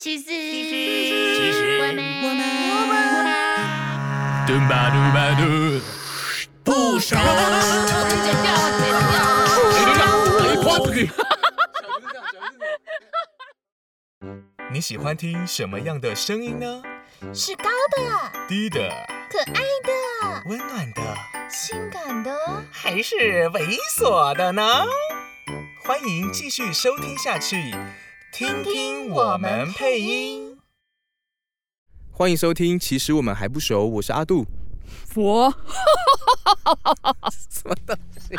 其实，其实我们，我们我们，嘟吧嘟吧嘟，不傻。剪掉，剪掉。你喜欢听什么样的声音呢？是高的、低的、可爱的、温暖的，性感的，还是猥琐的呢？欢迎继续收听下去，听听我们配音。欢迎收听，其实我们还不熟，我是阿杜。佛，什么东西？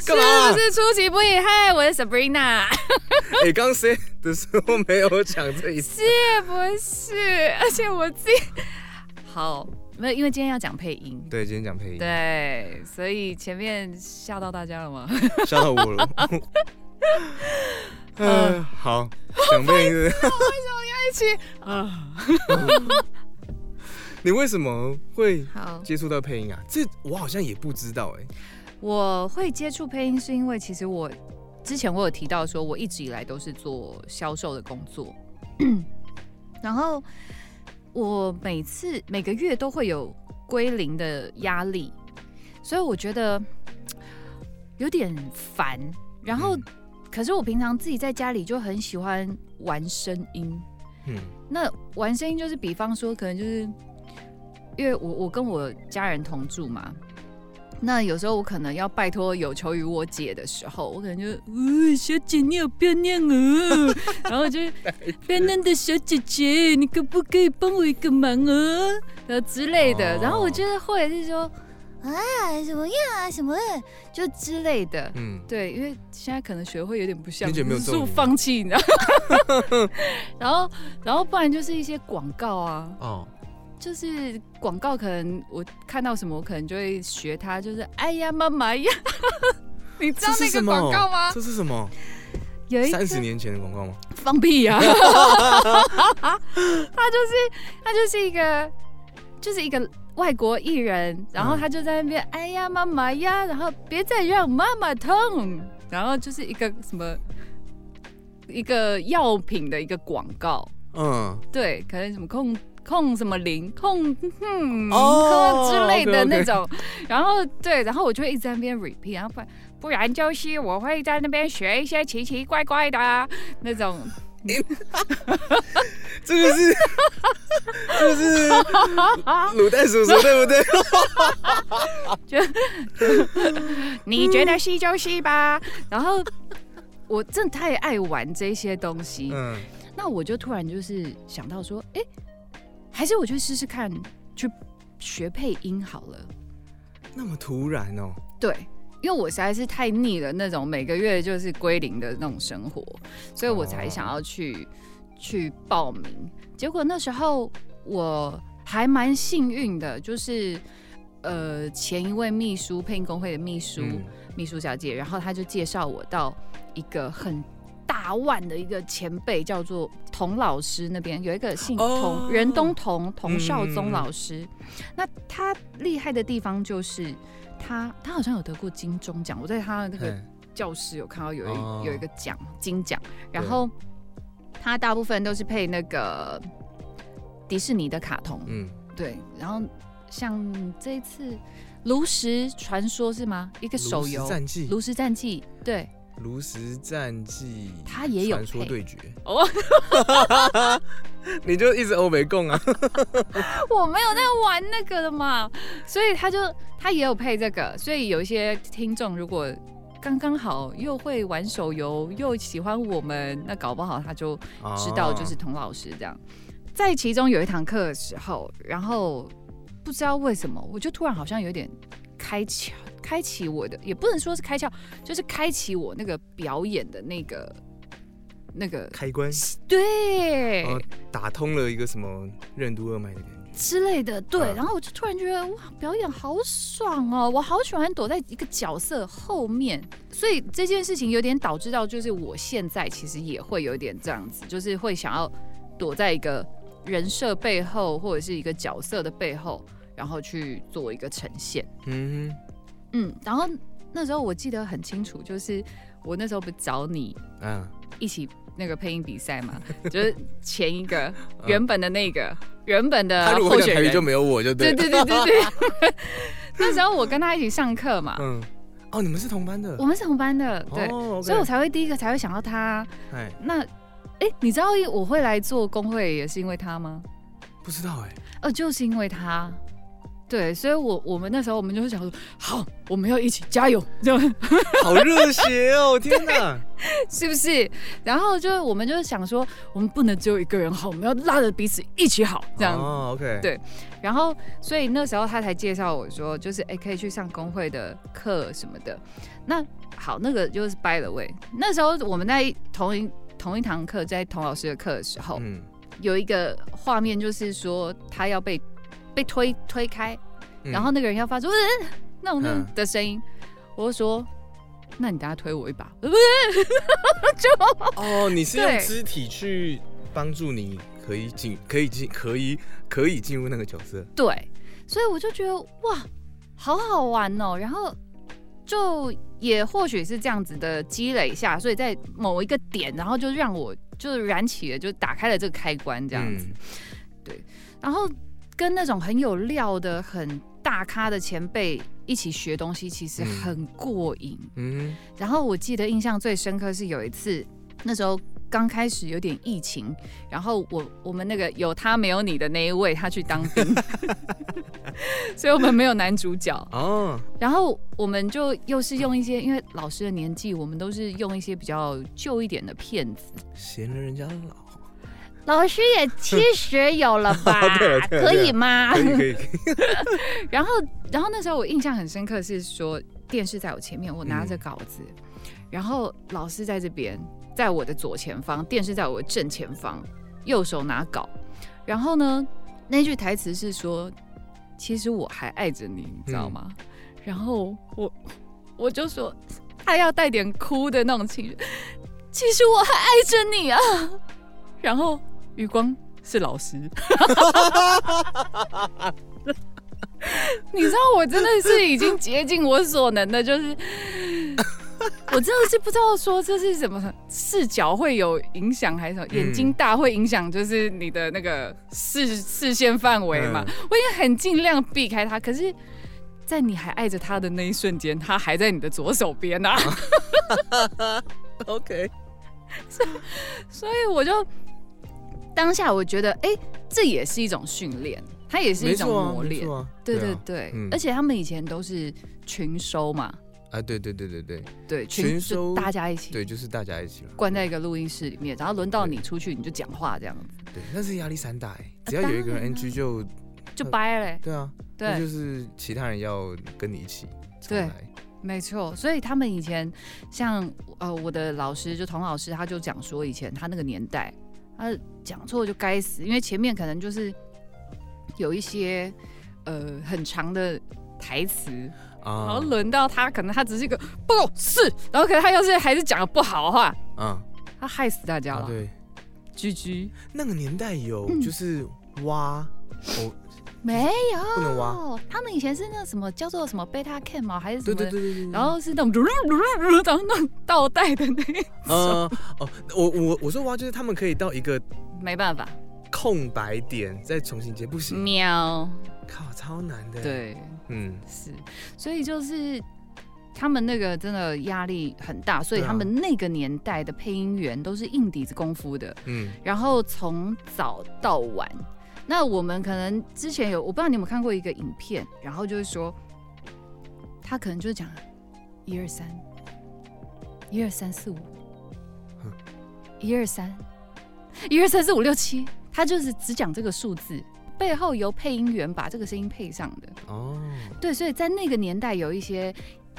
是 干嘛不是出其不意？嗨，我是 Sabrina，你，刚 say 的时候没有讲这一次。是不是？而且我自己好，没有，因为今天要讲配音，对，今天讲配音，对，所以前面吓到大家了吗？吓到我了。嗯，好，讲配音是。一起啊，你为什么会好，接触到配音啊？这我好像也不知道哎。我会接触配音是因为其实我之前我有提到说，我一直以来都是做销售的工作，然后我每次每个月都会有归零的压力，所以我觉得有点烦。然后，可是我平常自己在家里就很喜欢玩声音，嗯，那玩声音就是，比方说，可能就是因为我我跟我家人同住嘛，那有时候我可能要拜托有求于我姐的时候，我可能就，呃，小姐你好漂亮哦，然后就漂亮的小姐姐，你可不可以帮我一个忙啊？然后之类的，哦。然后我觉得或者是说，啊，什么样啊，什么的，就之类的，嗯，对，因为现在可能学会有点不像，没有是重点放弃，你知道？然后，然后不然就是一些广告啊，哦，就是广告，可能我看到什么，我可能就会学他，就是哎呀妈妈呀，你知道那个广告吗？这是什么？有一三十年前的广告吗？放屁呀、他就是他就是一个就是一个外国艺人，然后他就在那边、哎呀妈妈呀，然后别再让妈妈痛，然后就是一个什么一个药品的一个广告，嗯，对，可能什么控控什么零控哼哦之类的那种，然后对，然后我就会一直在那边 repeat，然后不然不然就是我会在那边学一些奇奇怪怪的啊那种。这个是，这个是 卤蛋叔叔对不对？你觉得是就是吧？然后我真的太爱玩这些东西，嗯，那我就突然就是想到说，哎、还是我去试试看，去学配音好了。那么突然哦，对，因为我实在是太腻了那种每个月就是归零的那种生活，所以我才想要去、去报名。结果那时候我还蛮幸运的，就是呃前一位秘书配音工会的秘书、嗯秘书小姐，然后她就介绍我到一个很。大腕的一个前辈叫做童老师，那边有一个姓哦童、任东童童少宗嗯老师。那他厉害的地方就是他他好像有得过金钟奖，我在他的那个教室有看到有一、哦。有一个奖金奖，然后他大部分都是配那个迪士尼的卡通，嗯，对，然后像这一次《炉石传说》是吗？一个手游。炉石战记《炉石战记》，对，炉石战记，他也有传说对决。哦，你就一直欧美共啊，我没有在玩那个的嘛，所以他就他也有配这个，所以有一些听众如果刚刚好又会玩手游又喜欢我们，那搞不好他就知道就是童老师这样。在其中有一堂课的时候，然后不知道为什么，我就突然好像有点开窍，开启我的，也不能说是开窍，就是开启我那个表演的那个那个开关，对。哦打通了一个什么任督二脉的感觉。之类的，对，嗯然后我就突然觉得哇，表演好爽哦，我好喜欢躲在一个角色后面，所以这件事情有点导致到，就是我现在其实也会有点这样子，就是会想要躲在一个人设背后或者是一个角色的背后，然后去做一个呈现。嗯嗯，然后那时候我记得很清楚，就是我那时候不是找你哼，啊，一起那个配音比赛嘛，就是前一个原本的那个原本的他如果候选人就，没有我就对对了。对对对对。那时候我跟他一起上课嘛，嗯，哦，你们是同班的我。们是同班的，对，哦，OK 所以我才会第一个才会想到他。哎，那，哎，你知道我会来做工会也是因为他吗？不知道哎。呃，就是因为他。对，所以我我们那时候我们就是想说，好，我们要一起加油，这样 好热血哦！天哪，是不是？然后就我们就是想说，我们不能只有一个人好，我们要拉着彼此一起好，这样。哦，OK，对然后，所以那时候他才介绍我说，就是哎，可以去上工会的课什么的。那好，那个就是 by the way，那时候我们在同一同一堂课，在童老师的课的时候，嗯，有一个画面，就是说他要被被推推开，嗯然后那个人要发出、嗯、那种那种嗯的声音，我就说，那你等下推我一把，呃不是，就哦，你是用肢体去帮助你，可以进，可以进，可以可以进入那个角色。对，所以我就觉得哇，好好玩哦。然后就也或许是这样子的积累下，所以在某一个点，然后就让我就燃起了，就打开了这个开关这样子。嗯然后跟那种很有料的、很大咖的前辈一起学东西，其实嗯很过瘾。嗯然后我记得印象最深刻是有一次，那时候刚开始有点疫情，然后我我们那个有他没有你的那一位，他去当兵，所以我们没有男主角。哦，然后我们就又是用一些，因为老师的年纪，我们都是用一些比较旧一点的片子。嫌了人家老，老师也七十有了吧 可以吗？可以可以，可以 然后，然后那时候我印象很深刻是说，电视在我前面，我拿着稿子，然后老师在这边，在我的左前方，电视在我的正前方，右手拿稿。然后呢，那句台词是说：“其实我还爱着你，你知道吗？”然后我我就说，他要带点哭的那种情绪。其实我还爱着你啊。然后余光是老师。你知道我真的是已经竭尽我所能的，就是我真的是不知道说这是什么视角会有影响还是什么，眼睛大会影响就是你的那个视视线范围嘛。我也很尽量避开他，可是，在你还爱着他的那一瞬间，他还在你的左手边呐、啊，OK，所以我就当下我觉得，哎、这也是一种训练，它也是一种磨练。对啊。对对，嗯。而且他们以前都是群收嘛，啊，对对对对对。对，就群收大家一起。对，就是大家一起了，关在一个录音室里面，然后轮到你出去你就讲话这样子，对，那是压力山大哎，只要有一个人当然啊。NG 就就掰嘞、对啊，对。就，是其他人要跟你一起对，没错。所以他们以前像呃我的老师就童老师，他就讲说以前他那个年代，他讲错就该死，因为前面可能就是有一些呃很长的台词，然啊后轮到他，可能他只是一个不是，然后可能他要是还是讲的不好的话，嗯他害死大家了。啊对，居居。那个年代有嗯。就是挖哦，没有，不能挖。他们以前是那什么叫做什么贝塔 cam 吗？还是什对么？对对对对，然后是那种然后那种倒带的那一种，呃哦，我我我说挖就是他们可以到一个没办法，空白点再重新接，不行，喵，靠，超难的。，对，嗯，是，所以就是他们那个真的压力很大，所以他们那个年代的配音员都是硬底子功夫的，嗯，然后从早到晚。那我们可能之前有，我不知道你有没有看过一个影片，然后就是说，他可能就是讲一二三，一二三四五。嗯，一二三，一二三四五六七，他就是只讲这个数字，背后由配音员把这个声音配上的。哦，对，所以在那个年代有一些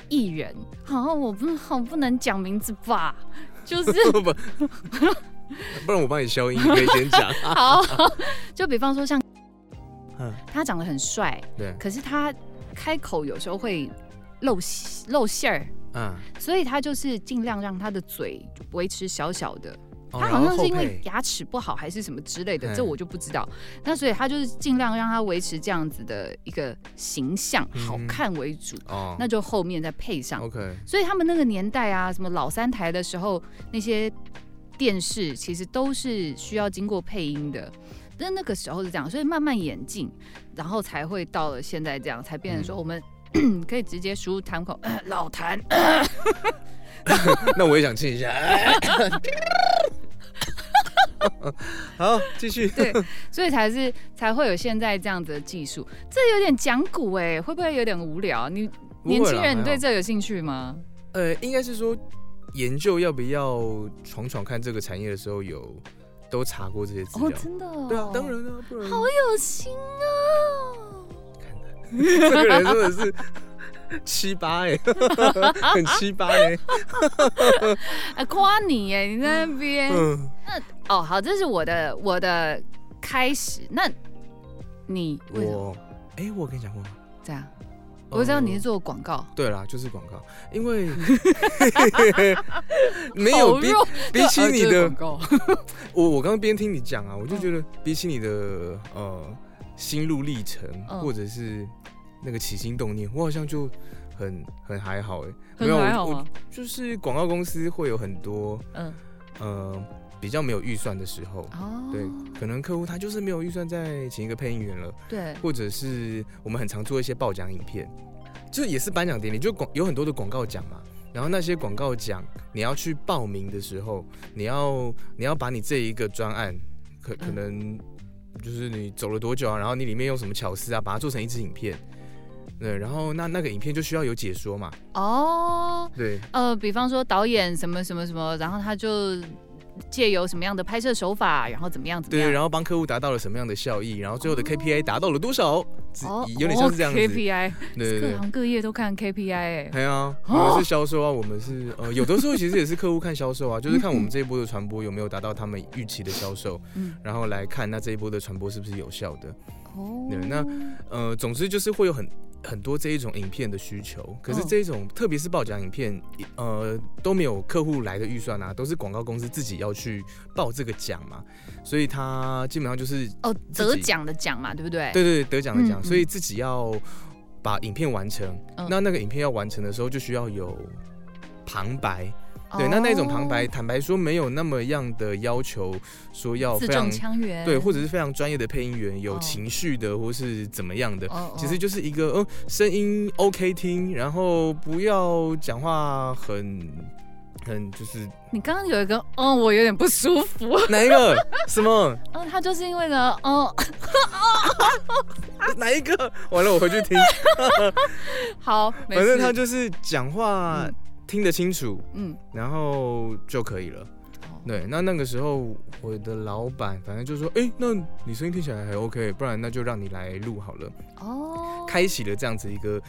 艺人，好、我不好不能讲名字吧，就是 不然我帮你消音，你可以先讲。好，就比方说像嗯，他长得很帅，对，可是他开口有时候会露露馅儿，嗯，所以他就是尽量让他的嘴维持小小的。哦他好像是因为牙齿不好还是什么之类的，嗯这我就不知道。那所以他就是尽量让他维持这样子的一个形象，嗯好看为主。哦，那就后面再配上。OK，所以他们那个年代啊，什么老三台的时候，那些电视，其实都是需要经过配音的。但那个时候是这样，所以慢慢演进，然后才会到了现在这样，才变成说我们 可以直接输入弹口、老痰。那我也想亲一下。好，继续。对，所以才是才会有现在这样子的技术。这有点讲古哎，会不会有点无聊？你年轻人你对这有兴趣吗？呃，应该是说研究要不要闯闯看这个产业的时候，有都查过这些资料。哦，真的？对啊，当然啊，不然好有心啊！看的，这个人真的是。七八哎，很七八哎，啊夸你哎，你在那边，那哦好，这是我的我的开始，那你我哎，我跟你讲过吗？这样，我知道你是做广告，对啦，就是广告，因为 没有比比起你的，我我刚刚边听你讲啊，我就觉得比起你的呃心路历程或者是。那个起心动念，我好像就很很还好哎，没有我就是广告公司会有很多嗯。呃比较没有预算的时候，哦，对，可能客户他就是没有预算再请一个配音员了，对，或者是我们很常做一些报奖影片，就也是颁奖典礼，就广有很多的广告奖嘛，然后那些广告奖你要去报名的时候，你要你要把你这一个专案可可能就是你走了多久啊，然后你里面用什么巧思啊，把它做成一支影片。对，然后那那个影片就需要有解说嘛。哦，对，呃，比方说导演什么什么什么，然后他就借由什么样的拍摄手法，然后怎么样怎么样，对，然后帮客户达到了什么样的效益，然后最后的 KPI 达到了多少，有点像是这样子。KPI，对各行各业都看 KPI，哎，对啊，我们是销售啊，我们是呃，有的时候其实也是客户看销售啊，就是看我们这一波的传播有没有达到他们预期的销售，嗯，然后来看那这一波的传播是不是有效的。哦，对，那呃，总之就是会有很。很多这一种影片的需求，可是这一种特别是报奖影片，呃，都没有客户来的预算啊，都是广告公司自己要去报这个奖嘛，所以他基本上就是哦得奖的奖嘛，对不对？对对，得奖的奖，所以自己要把影片完成，那那个影片要完成的时候，就需要有旁白。对，那那种旁白，坦白说没有那么样的要求，说要非常对，或者是非常专业的配音员，有情绪的，或是怎么样的，其实就是一个，嗯，声音 OK 听，然后不要讲话很很就是。你刚刚有一个，嗯，我有点不舒服。哪一个？什么？嗯，他就是因为呢，哦，哪一个？完了，我回去听。好，反正他就是讲话。听得清楚，嗯，然后就可以了。对，那那个时候我的老板反正就说，哎，那你声音听起来还 OK，不然那就让你来录好了。哦，开启了这样子一个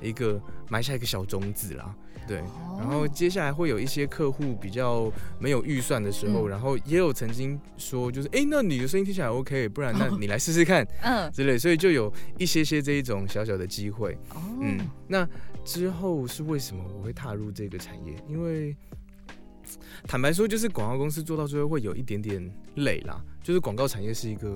一个埋下一个小种子啦。对，然后接下来会有一些客户比较没有预算的时候，然后也有曾经说，就是哎，那你的声音听起来 OK，不然那你来试试看，嗯，之类，所以就有一些些这一种小小的机会。哦嗯，那。之后是为什么我会踏入这个产业？因为坦白说，就是广告公司做到最后会有一点点累啦。就是广告产业是一个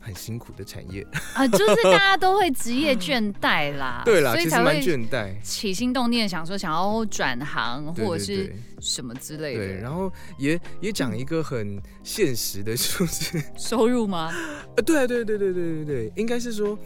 很辛苦的产业 啊，就是大家都会职业倦怠啦。对啦，所以才会倦怠，起心动念想说想要转行或者是什么之类的。对，然后也也讲一个很现实的数字，收入吗？呃，对对对对对对对，应该是说。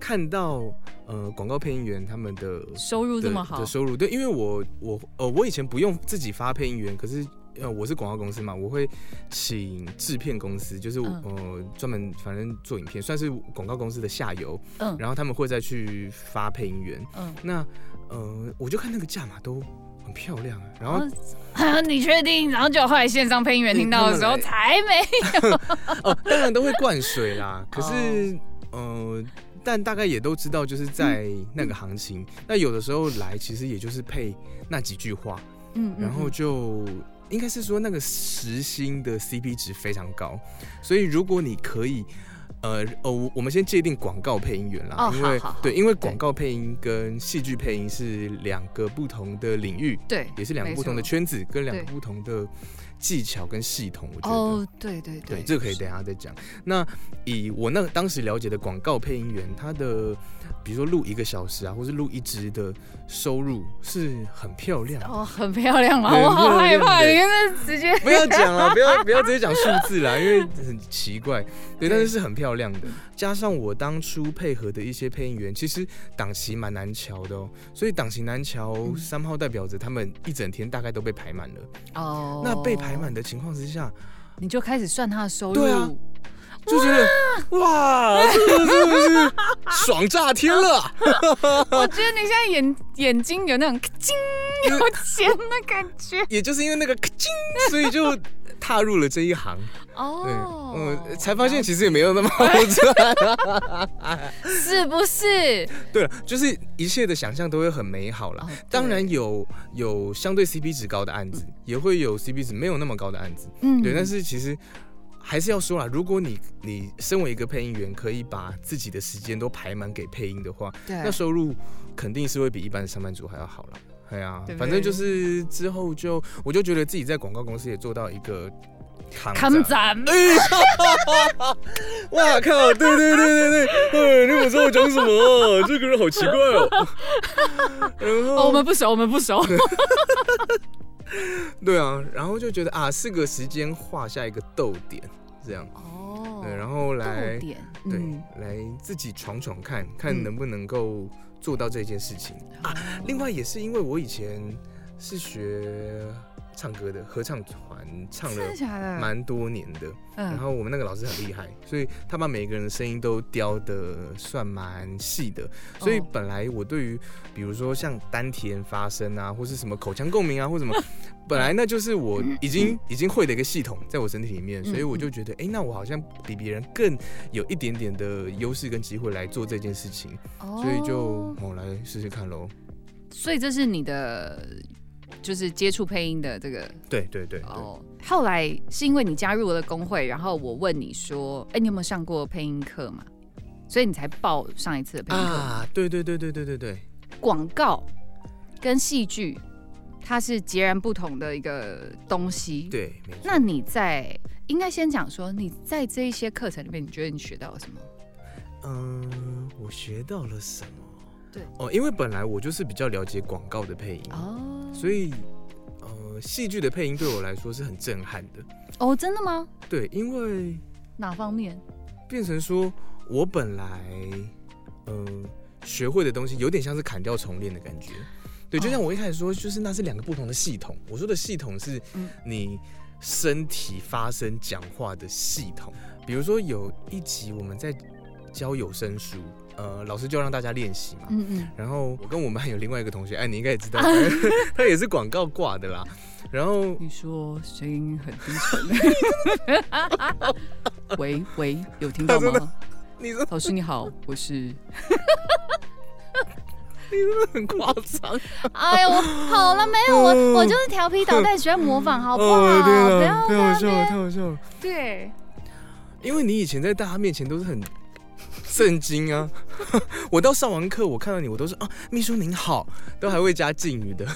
看到呃广告配音员他们的收入这么好？的收入，对，因为我我呃我以前不用自己发配音员，可是呃我是广告公司嘛，我会请制片公司，就是呃专门反正做影片，算是广告公司的下游，嗯，然后他们会再去发配音员，嗯，那呃我就看那个价码都很漂亮，然后你确定？然后就后来线上配音员听到的时候才没有，哦，当然都会灌水啦，可是呃。但大概也都知道，就是在那个行情，那有的时候来其实也就是配那几句话，嗯，然后就应该是说那个时薪的 CP 值非常高，所以如果你可以，呃哦，我们先界定广告配音员啦，因为对，因为广告配音跟戏剧配音是两个不同的领域，对，也是两个不同的圈子，跟两个不同的。技巧跟系统，我觉得。哦，对对对，这个可以等下再讲。那以我那当时了解的广告配音员，他的比如说录一个小时啊，或是录一支的收入是很漂亮哦，很漂亮吗？我好害怕，你看直接不要讲了，不要不要直接讲数字啦，因为很奇怪。对，但是是很漂亮的。加上我当初配合的一些配音员，其实档期蛮难瞧的哦，所以档期难瞧，三号代表着他们一整天大概都被排满了。哦，那被排满的情况之下，你就开始算他的收入。对啊。就觉得哇，是不 是爽炸天了？我觉得你现在眼眼睛有那种金有钱的感觉，也就是因为那个金，所以就踏入了这一行。哦，嗯，才发现其实也没有那么好赚，是不是？对了，就是一切的想象都会很美好了。当然有有相对 CP 值高的案子，也会有 CP 值没有那么高的案子。嗯，对，但是其实。还是要说啦，如果你你身为一个配音员，可以把自己的时间都排满给配音的话，那收入肯定是会比一般的上班族还要好了。对啊，反正就是之后就我就觉得自己在广告公司也做到一个康展。哇靠！对对对对对，你们知道我讲什么？这个人好奇怪哦。然后我们不熟，我们不熟。对啊，然后就觉得啊，是个时间画下一个逗点，这样哦，对，然后来对来自己闯闯看看能不能够做到这件事情啊。另外也是因为我以前是学。唱歌的合唱团唱了蛮多年的，然后我们那个老师很厉害，所以他把每个人的声音都雕的算蛮细的，所以本来我对于比如说像丹田发声啊，或是什么口腔共鸣啊，或什么，本来那就是我已经 已经会的一个系统在我身体里面，所以我就觉得，哎，那我好像比别人更有一点点的优势跟机会来做这件事情，所以就我来试试看喽。所以这是你的。就是接触配音的这个，对对对。哦，后来是因为你加入了工会，然后我问你说，哎，你有没有上过配音课嘛？所以你才报上一次的配音课。啊，对对对对对对对。广告跟戏剧，它是截然不同的一个东西。对，那你在应该先讲说，你在这一些课程里面，你觉得你学到了什么？嗯，我学到了什么？对哦，因为本来我就是比较了解广告的配音哦，所以呃，戏剧的配音对我来说是很震撼的哦，真的吗？对，因为哪方面变成说我本来呃学会的东西有点像是砍掉重练的感觉，对，就像我一开始说，就是那是两个不同的系统。我说的系统是你身体发声讲话的系统，比如说有一集我们在教有声书。呃，老师就让大家练习嘛。嗯嗯。然后我跟我们还有另外一个同学，哎，你应该也知道，他也是广告挂的啦。然后你说声音很低沉。喂喂，有听到吗？你说老师你好，我是。你真的很夸张。哎呦，好了没有？我我就是调皮捣蛋，喜欢模仿，好不好？不要太好笑了，太好笑了。对。因为你以前在大家面前都是很。震惊啊！我到上完课，我看到你，我都是啊，秘书您好，都还会加敬语的。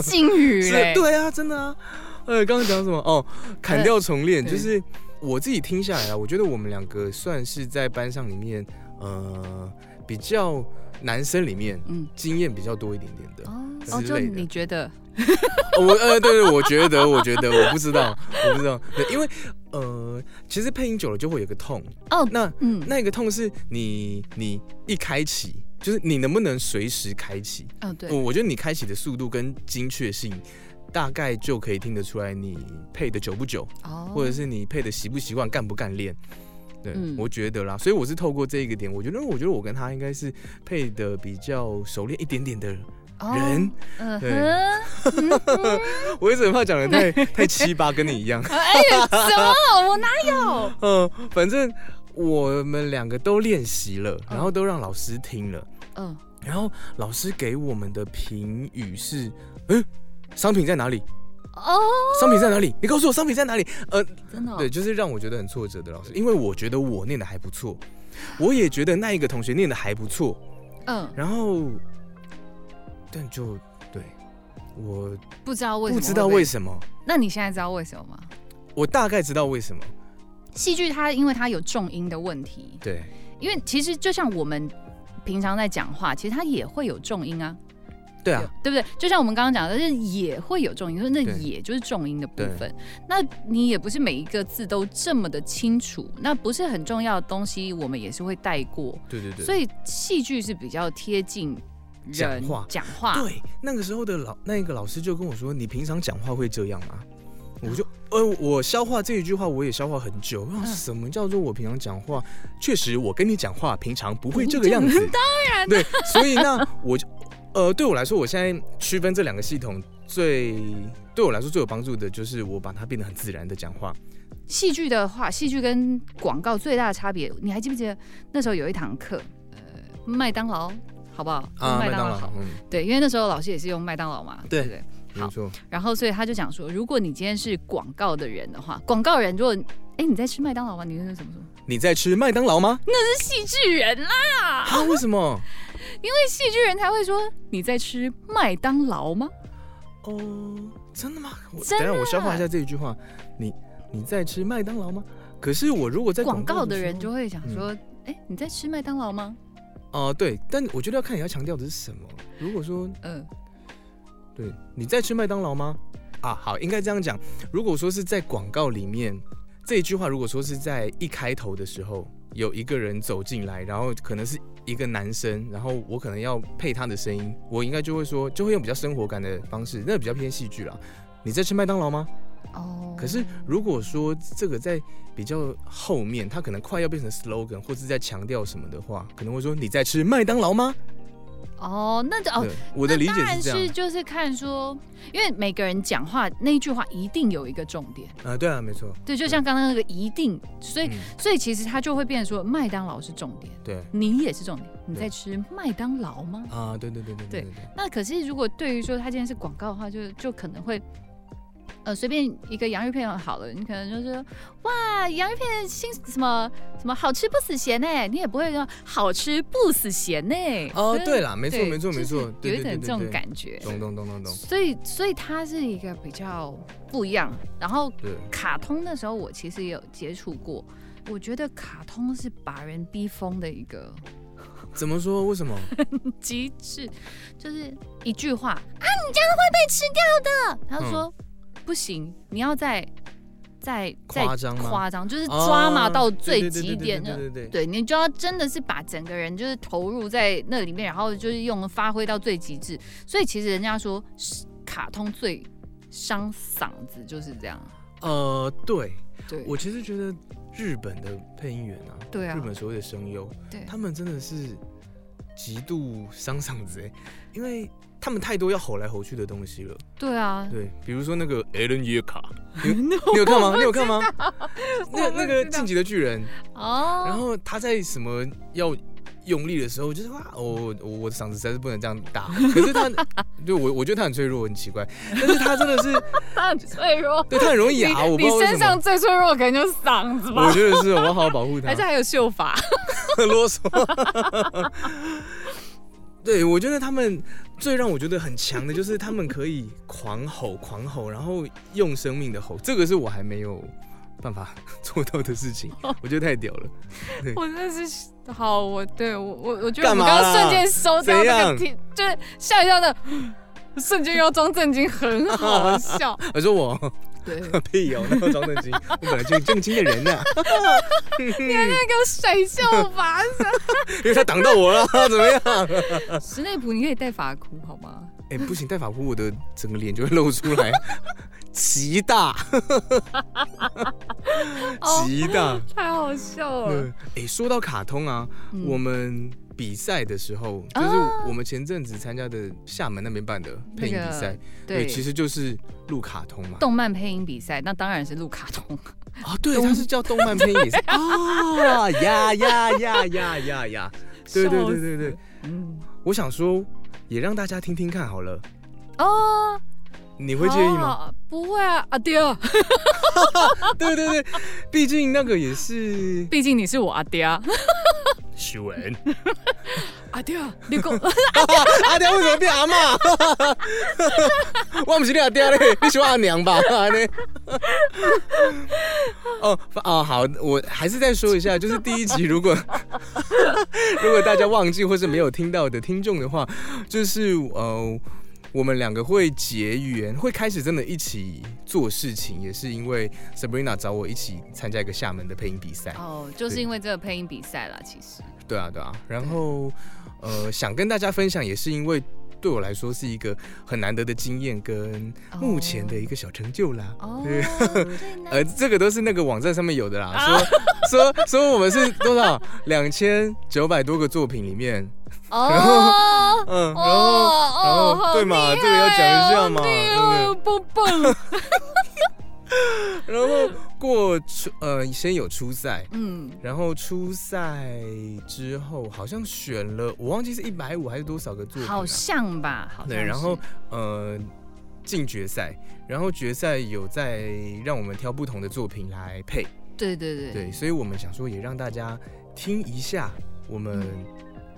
敬语嘞？对啊，真的啊。呃，刚刚讲什么？哦，砍掉重练，就是我自己听下来啊，我觉得我们两个算是在班上里面，呃，比较男生里面，嗯，经验比较多一点点的。哦，就你觉得？我呃，对对，我觉得，我觉得，我不知道，我不知道，对，因为。呃，其实配音久了就会有个痛哦。那嗯，那个痛是你你一开启，就是你能不能随时开启？嗯，对。我觉得你开启的速度跟精确性，大概就可以听得出来你配的久不久，哦，或者是你配的习不习惯、干不干练。对，我觉得啦。所以我是透过这一个点，我觉得，我觉得我跟他应该是配的比较熟练一点点的。人，对，我一直很怕讲的太 太七八，跟你一样。哎呀，什么？我哪有？嗯，反正我们两个都练习了，然后都让老师听了。嗯，然后老师给我们的评语是：嗯，商品在哪里？哦，商品在哪里？你告诉我商品在哪里？呃，真的，对，就是让我觉得很挫折的老师，因为我觉得我念的还不错，我也觉得那一个同学念的还不错。嗯，然后。但就对，我不知道为什么，不知道为什么。那你现在知道为什么吗？我大概知道为什么。戏剧它因为它有重音的问题，对，因为其实就像我们平常在讲话，其实它也会有重音啊。对啊，对不对？就像我们刚刚讲的，是也会有重音，说那也就是重音的部分。那你也不是每一个字都这么的清楚，那不是很重要的东西，我们也是会带过。对对对。所以戏剧是比较贴近讲话，讲话。对，那个时候的老那个老师就跟我说：“你平常讲话会这样吗？”我就呃，我消化这一句话，我也消化很久。什么叫做我平常讲话？确实，我跟你讲话平常不会这个样子。当然，对，所以那我就。呃，对我来说，我现在区分这两个系统最对我来说最有帮助的就是我把它变得很自然的讲话。戏剧的话，戏剧跟广告最大的差别，你还记不记得那时候有一堂课，呃，麦当劳，好不好？啊，麦当劳好。嗯，对，因为那时候老师也是用麦当劳嘛，对不对？没错。然后，所以他就讲说，如果你今天是广告的人的话，广告人如果哎你在吃麦当劳吗？你是怎么说？你在吃麦当劳吗？那是戏剧人啦。啊？为什么？因为戏剧人才会说你在吃麦当劳吗？哦，真的吗？等下我消化一下这一句话。你你在吃麦当劳吗？可是我如果在广告的人就会想说，哎，你在吃麦当劳吗？哦，对，但我觉得要看你要强调的是什么。如果说，嗯，对，你在吃麦当劳吗？啊，好，应该这样讲。如果说是在广告里面这一句话，如果说是在一开头的时候有一个人走进来，然后可能是。一个男生，然后我可能要配他的声音，我应该就会说，就会用比较生活感的方式，那比较偏戏剧啦。你在吃麦当劳吗？哦。可是如果说这个在比较后面，他可能快要变成 slogan，或是在强调什么的话，可能会说你在吃麦当劳吗？哦，那哦，我的理解是这样，就是看说，因为每个人讲话那一句话一定有一个重点。啊，对啊，没错，对，就像刚刚那个一定，所以所以其实他就会变成说麦当劳是重点，对，你也是重点，你在吃麦当劳吗？啊，对对对对对，那可是如果对于说他今天是广告的话，就就可能会。呃，随便一个洋芋片好了，你可能就是哇，洋芋片新什么什么好吃不死咸呢？你也不会说好吃不死咸呢。哦，对了，没错没错没错，有一点这种感觉。咚咚咚咚咚。所以所以它是一个比较不一样。然后卡通那时候我其实也有接触过，我觉得卡通是把人逼疯的一个。怎么说？为什么？极致，就是一句话啊，你这样会被吃掉的。他说。不行，你要再再夸张夸张就是抓嘛到最极点的，对对对，对你就要真的是把整个人就是投入在那里面，然后就是用发挥到最极致。所以其实人家说卡通最伤嗓子就是这样。呃，对，对我其实觉得日本的配音员啊，对啊，日本所谓的声优，对，他们真的是极度伤嗓子哎，因为。他们太多要吼来吼去的东西了。对啊，对，比如说那个艾伦耶卡，你有看吗？你有看吗？那那个晋级的巨人哦，然后他在什么要用力的时候，就是哇，我我的嗓子实在是不能这样打。可是他，对我我觉得他很脆弱，很奇怪。但是他真的是 他很脆弱，对他很容易哑。我你身上最脆弱可能就是嗓子吧？我觉得是，我要好好保护他。而且还有秀发，很啰嗦。对，我觉得他们最让我觉得很强的就是他们可以狂吼、狂吼，然后用生命的吼，这个是我还没有办法 做到的事情，我觉得太屌了。我真的是好，我对我我我觉得我们刚刚瞬间收到那个听，就是笑一笑的瞬间要装正经，很好笑。我说我。对，屁哦，那么装正经，我本来就正经的人呢。你还在那个甩笑法，因为他挡到我了，怎么样？史内普，你可以戴发箍，好吗？哎，不行，戴发箍，我的整个脸就会露出来，极大，极大，太好笑了。哎，说到卡通啊，我们。比赛的时候，就是我们前阵子参加的厦门那边办的配音比赛，对，其实就是录卡通嘛。动漫配音比赛，那当然是录卡通啊。对，它是叫动漫配音比赛啊呀呀呀呀呀呀！对对对对对，嗯，我想说，也让大家听听看好了。哦，你会介意吗？不会啊，阿爹。对对对，毕竟那个也是，毕竟你是我阿爹。许文，阿爹，你讲 阿爹为什么变阿妈？我不是你阿爹嘞，你喜欢阿娘吧？哦哦，好，我还是再说一下，就是第一集，如果如果大家忘记或是没有听到的听众的话，就是呃。我们两个会结缘，会开始真的一起做事情，也是因为 Sabrina 找我一起参加一个厦门的配音比赛。哦，就是因为这个配音比赛啦，其实。对啊，对啊。然后，呃，想跟大家分享，也是因为对我来说是一个很难得的经验，跟目前的一个小成就啦。哦。呃，这个都是那个网站上面有的啦，说 说说我们是多少两千九百多个作品里面。然后，嗯，然后，然后，对嘛，这个要讲一下嘛，对不对？棒棒。然后过初，呃，先有初赛，嗯，然后初赛之后好像选了，我忘记是一百五还是多少个作品，好像吧，好对，然后呃进决赛，然后决赛有在让我们挑不同的作品来配，对对对，对，所以我们想说也让大家听一下我们。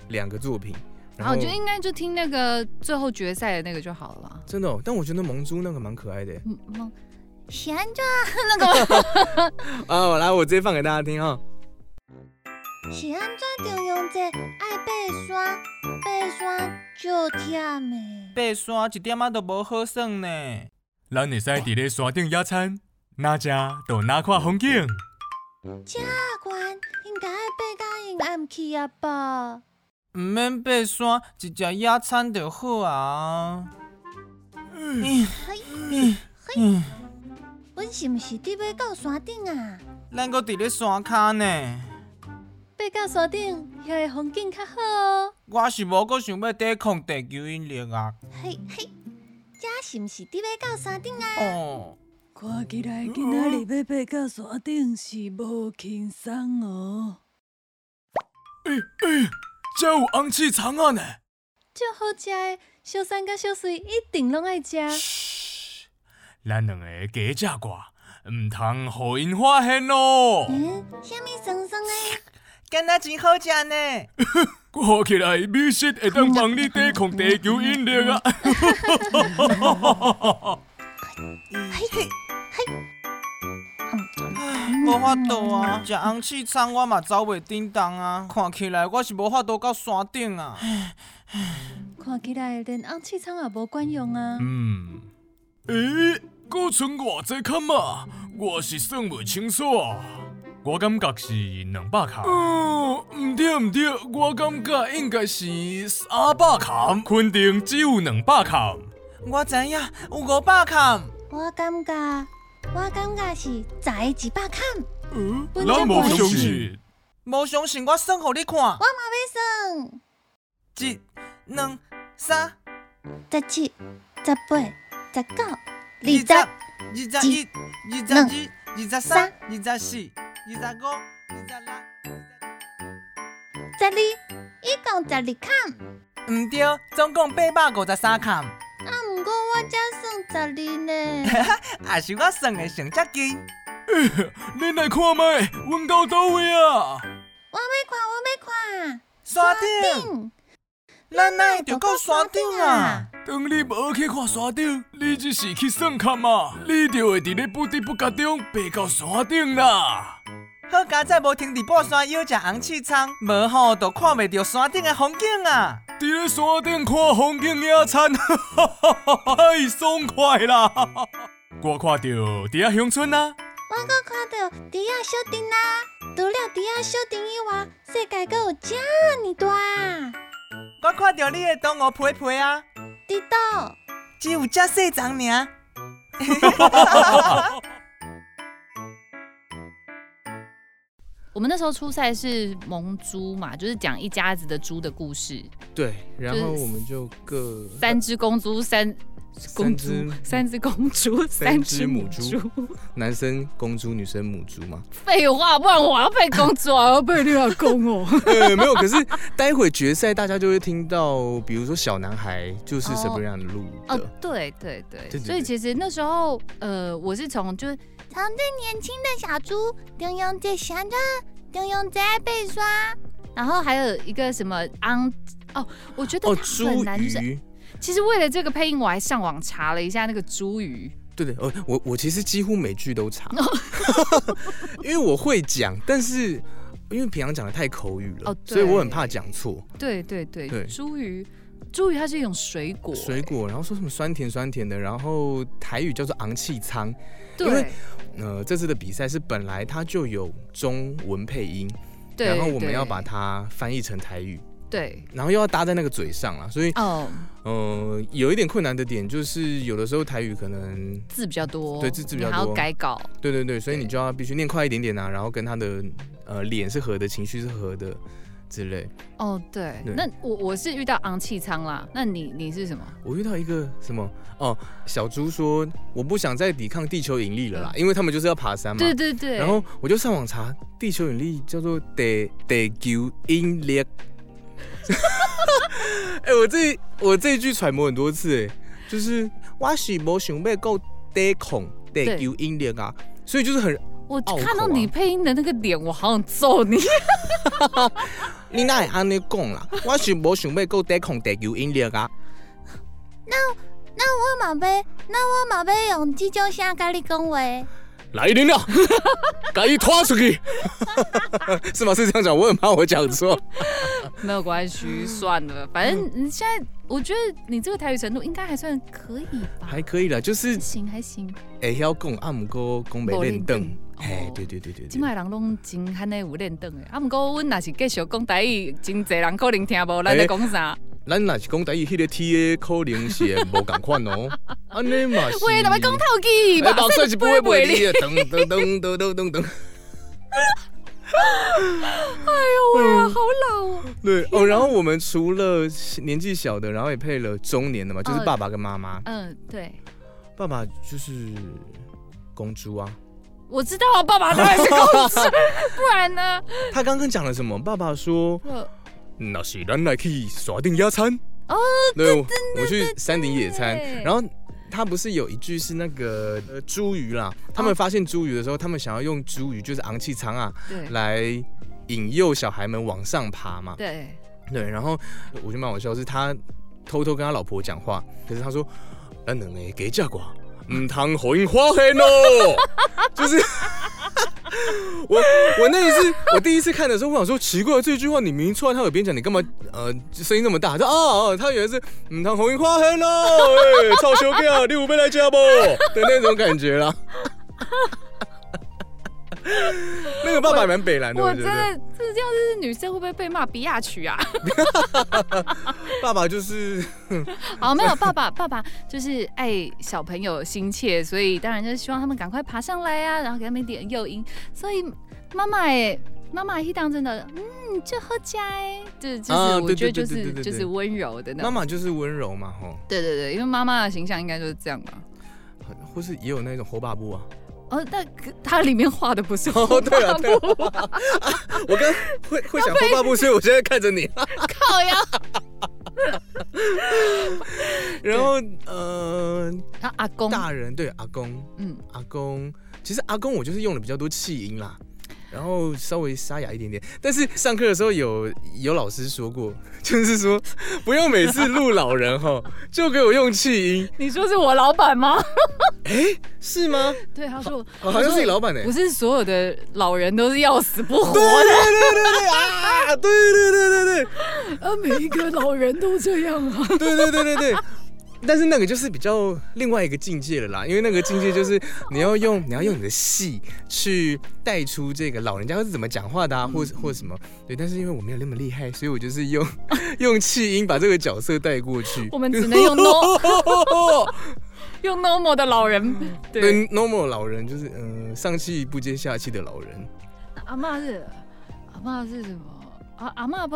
两个作品，然后就应该就听那个最后决赛的那个就好了。真的，但我觉得萌猪那个蛮可爱的。萌，喜欢就那个。啊，我来，我直接放给大家听哈。是安怎形容这爱爬山？爬山就忝的。爬山一点仔都无好耍呢。咱会使伫咧山顶野餐，哪食就哪看风景。这关应该爬到因暗去啊吧？毋免爬山，直接野餐就好啊！嘿，嘿，阮是毋是伫要到山顶啊？咱搁伫咧山骹呢。爬到山顶，遐个风景较好哦。我是无搁想要抵抗地球引力啊。嘿嘿，这是毋是伫要到山顶啊？哦，看起来今仔日要爬到山顶是无轻松哦。哎哎。这有红气肠啊呢！这好食的，小三甲小四一定拢爱食。嘘，咱两个加食寡，唔通互因发现咯。嗯，虾米酸酸的？敢若真好食呢！看起来美食会当帮你抵抗地球引力啊！嘿 嘿嘿。无法度啊！食红气肠我嘛走袂叮当啊！看起来我是无法度到山顶啊！看起来连红气肠也无管用啊！嗯，诶，搁剩偌济卡嘛？我是算袂清楚啊！我感觉是两百卡。嗯，毋对毋对，我感觉应该是三百卡。肯定只有两百卡。我知影有五百卡。我感觉。我感觉是才一百坎。嗯，咱无相信，无相信我算互你看。我嘛要算。一、两、三、十七、十八、十九、二十、二十一、二十二、二十三、二十四、二十五、二十六、十二，一共十二坎。唔对，总共八百五十三坎。啊，唔过我才算十二呢。也是我算的算才紧。恁来看麦，阮到倒位啊？我要看，我要看。山顶。咱哪会着到山顶啊？当你无去看山顶，你只是去算卡嘛？你就会伫咧不知不觉中爬到山顶啦。好佳在无停伫半山腰食红翅仓，无好就看袂着山顶的风景啊！伫咧山顶看风景野餐，太爽快啦！我看到伫遐乡村啊，我搁看到伫遐小镇啊，除了伫遐小镇以外，世界阁有遮尔大。我看到你的动物皮皮啊，伫倒？只有遮细丛尔。我们那时候初赛是蒙猪嘛，就是讲一家子的猪的故事。对，然后我们就各三只公猪，三公猪，三只公猪，三只母猪，男生公猪，女生母猪嘛。废话，不然我要配公猪，我要配你老公哦。呃，没有，可是待会决赛大家就会听到，比如说小男孩就是什么样的路哦，对对对，所以其实那时候，呃，我是从就是。长得年轻的小猪，顶用在山着，顶用在被刷。然后还有一个什么昂哦，我觉得哦，猪很难忍。鱼。其实为了这个配音，我还上网查了一下那个茱萸。对对，呃，我我其实几乎每句都查，因为我会讲，但是因为平常讲的太口语了，哦对。所以我很怕讲错。对对对，对。茱萸，茱萸它是一种水果，水果，然后说什么酸甜酸甜的，然后台语叫做昂气仓。因为呃，这次的比赛是本来它就有中文配音，对，然后我们要把它翻译成台语，对然后又要搭在那个嘴上啊，所以哦呃，有一点困难的点就是有的时候台语可能，字比较多，对字字比较多还要改稿。对对对，所以你就要必须念快一点点啊，然后跟他的呃脸是合的，情绪是合的之类。哦，对，对那我我是遇到昂气仓啦，那你你是什么？我遇到一个什么哦，小猪说我不想再抵抗地球引力了啦，因为他们就是要爬山嘛。对对对，然后我就上网查地球引力叫做地地球引力。哎、我这我这一句揣摩很多次，哎，就是我是无想要够得空地球引力啊，所以就是很我看到你配音的那个脸，我好想揍你。你哪会安尼讲啦？我是无想要够得空地球引力啊。那那我嘛要，那我嘛要用这种声跟你讲话。来人了，赶紧拖出去！是吗？是这样讲，我很怕我讲错。没有关系，算了，反正你现在，我觉得你这个台语程度应该还算可以吧？还可以啦，就是还行还行。会晓讲，啊毋过讲没练凳。哎哦，对对对对今对。摆人拢真罕咧有练凳的，啊，毋过阮若是继续讲台语，真侪人可能听无咱在讲啥。咱若是讲台语，迄个 T A 可能是会无共款哦。安尼嘛是。喂，若要讲透气，哎，目屎是不会袂袂离的，噔噔噔噔噔噔噔。哎呦喂啊，好老哦。对哦，然后我们除了年纪小的，然后也配了中年的嘛，就是哦爸爸跟妈妈。嗯，对，爸爸就是公猪啊。我知道啊，爸爸当然是公猪，不然呢？他刚刚讲了什么？爸爸说。呃那是咱来去山顶野餐。哦，对，我我去山顶野餐，然后他不是有一句是那个呃茱萸啦，他们发现茱萸的时候，他们想要用茱萸就是昂气仓啊对。来引诱小孩们往上爬嘛，对，对，然后我觉得蛮好笑，是他偷偷跟他老婆讲话，可是他说咱两个给价寡，唔通互因发现哦，就是。我我那一次，我第一次看的时候，我想说奇怪，这句话你明明错在他耳边讲，你干嘛呃声音那么大？他说哦哦，他原来是嗯，他红樱花黑咯，哎，臭小狗，你有要来加不的那种感觉啦。那个爸爸也蛮北蓝的，我。真的这这样子，女生会不会被骂比亚曲啊？爸爸就是 哦，没有，爸爸爸爸就是爱小朋友心切，所以当然就是希望他们赶快爬上来啊，然后给他们一点诱因。所以妈妈哎，妈妈一当真的，嗯，就喝加哎，就是就是啊我觉得就是就是温柔的那种。妈妈就是温柔嘛，吼，对对对，因为妈妈的形象应该就是这样吧。或是也有那种火把布啊。哦，但可它里面画的不是 哦，对啊对布了，我刚会会想火把布，所以我现在看着你。靠呀。然后呃，他，阿公，大人对阿公，嗯，阿公，其实阿公我就是用的比较多气音啦。然后稍微沙哑一点点，但是上课的时候有有老师说过，就是说不用每次录老人哈，就给我用气音，你说是我老板吗？是吗？对，他说，哦好像是你老板呢、不是所有的老人都是要死不活对的。对对对对啊！对对对对对啊，每一个老人都这样啊。对对对对对。但是那个就是比较另外一个境界了啦，因为那个境界就是你要用你要用你的戏去带出这个老人家是怎么讲话的啊，或或什么对。但是因为我没有那么厉害，所以我就是用 用气音把这个角色带过去。我们只能用 no 用 normal 的老人。对，对 normal 老人就是嗯、呃上气不接下气的老人。阿妈是阿妈是什么？阿阿妈不。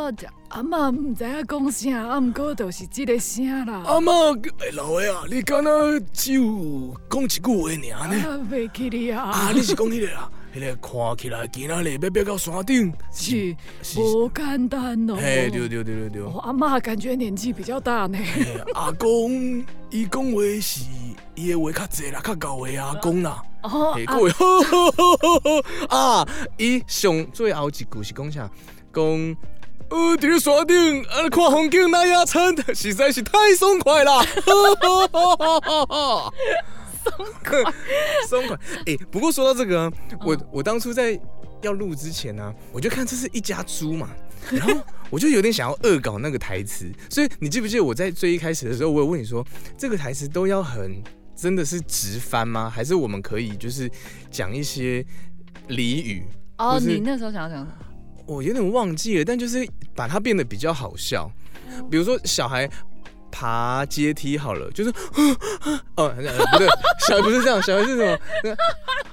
阿嬷唔知影讲啥，啊，毋过就是这个声啦。阿妈，哎老的啊，你敢若只有讲一句话尔呢？啊，袂记哩啊。啊，你是讲迄个啊？迄个看起来今仔日要爬到山顶，是是不简单哦。嘿，对对对对对。哦阿嬷感觉年纪比较大呢。嘿阿公伊讲话是伊的话较济啦，较高的阿公啦。哦嘿，各位，啊，伊上最后一句是讲啥？讲呃，伫咧山顶啊，看风景那野餐，实在是太爽快啦！松快，松快。哎，不过说到这个，我我当初在要录之前呢，我就看这是一家猪嘛，然后我就有点想要恶搞那个台词。所以你记不记得我在最一开始的时候，我有问你说，这个台词都要很真的是直翻吗？还是我们可以就是讲一些俚语？哦，你那时候想要讲什么？我有点忘记了，但就是把它变得比较好笑。比如说小孩爬阶梯好了，就是 哦不对，小孩不是这样，小孩是什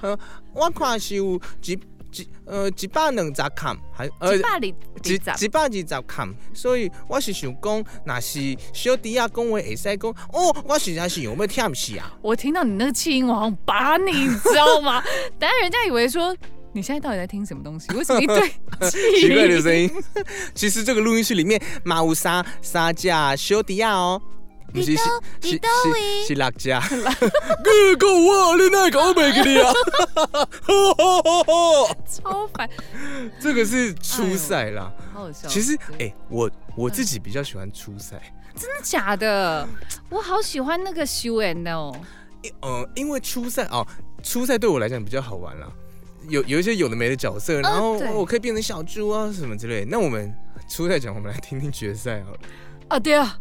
么？我看是有几几呃几百两十坎，还呃几百二几几百二十坎，所以我是想讲，那是小弟啊讲话会使讲哦，我实在是有没有听死啊？我听到你那个气音，我好像把你，知道吗？等下人家以为说。你现在到底在听什么东西？为什么一堆奇怪的声音？其实这个录音室里面马乌沙沙架修迪亚哦，不是是是是辣家。哥哥啊，你哪搞没给你啊？超烦。这个是初赛啦，好好笑。其实哎，我我自己比较喜欢初赛。真的假的？我好喜欢那个修恩哦。呃，因为初赛哦，初赛对我来讲比较好玩啦。有有一些有的没的角色，然后我可以变成小猪啊什么之类。那我们初赛讲，我们来听听决赛好了。啊对啊，